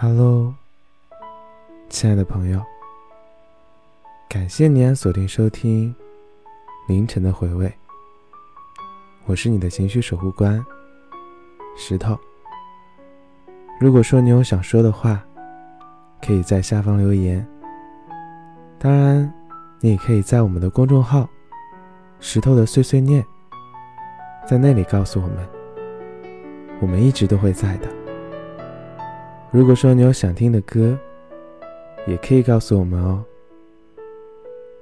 Hello，亲爱的朋友，感谢您锁定收听凌晨的回味。我是你的情绪守护官石头。如果说你有想说的话，可以在下方留言。当然，你也可以在我们的公众号“石头的碎碎念”在那里告诉我们，我们一直都会在的。如果说你有想听的歌，也可以告诉我们哦。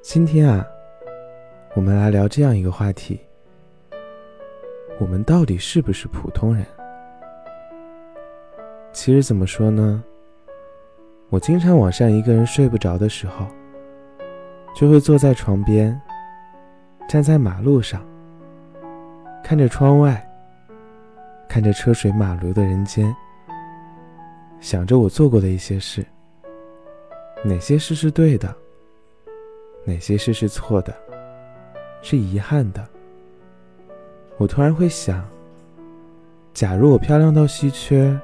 今天啊，我们来聊这样一个话题：我们到底是不是普通人？其实怎么说呢？我经常晚上一个人睡不着的时候，就会坐在床边，站在马路上，看着窗外，看着车水马龙的人间。想着我做过的一些事，哪些事是对的，哪些事是错的，是遗憾的。我突然会想，假如我漂亮到稀缺，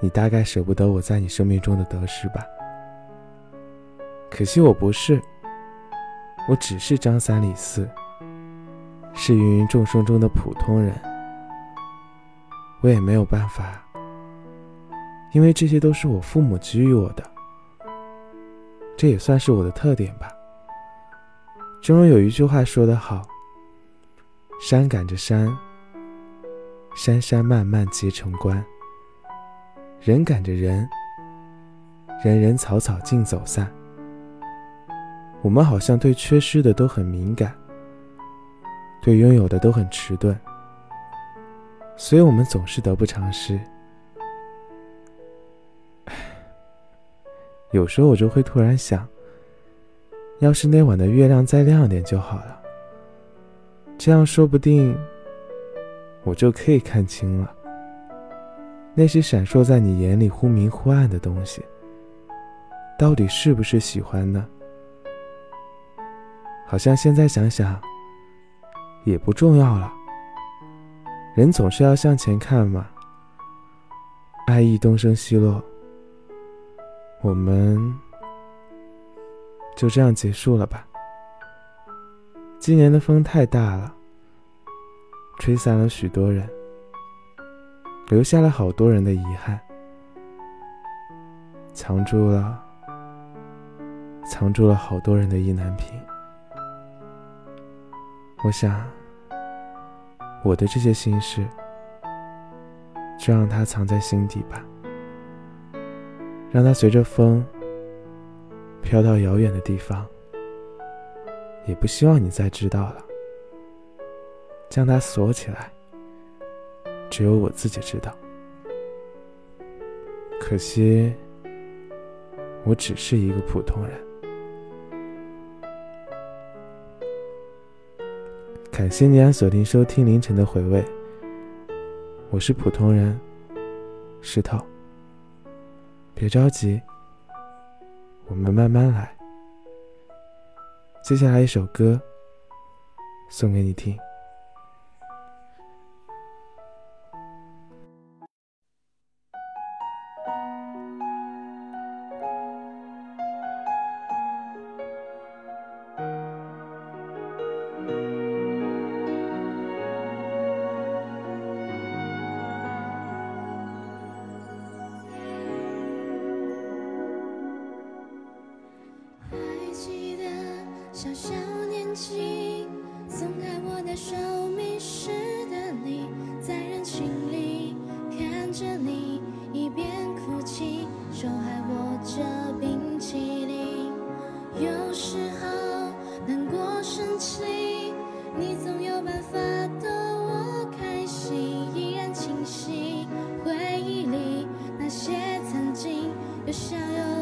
你大概舍不得我在你生命中的得失吧？可惜我不是，我只是张三李四，是芸芸众生中的普通人，我也没有办法。因为这些都是我父母给予我的，这也算是我的特点吧。正如有一句话说得好：“山赶着山，山山漫漫结成关；人赶着人，人人草草尽走散。”我们好像对缺失的都很敏感，对拥有的都很迟钝，所以我们总是得不偿失。有时候我就会突然想，要是那晚的月亮再亮点就好了，这样说不定我就可以看清了那些闪烁在你眼里忽明忽暗的东西，到底是不是喜欢呢？好像现在想想也不重要了，人总是要向前看嘛，爱意东升西落。我们就这样结束了吧。今年的风太大了，吹散了许多人，留下了好多人的遗憾，藏住了，藏住了好多人的意难平。我想，我的这些心事，就让它藏在心底吧。让它随着风飘到遥远的地方，也不希望你再知道了。将它锁起来，只有我自己知道。可惜，我只是一个普通人。感谢你按锁定收听凌晨的回味，我是普通人，石头。别着急，我们慢慢来。接下来一首歌，送给你听。办法逗我开心依然清晰回忆里那些曾经有笑有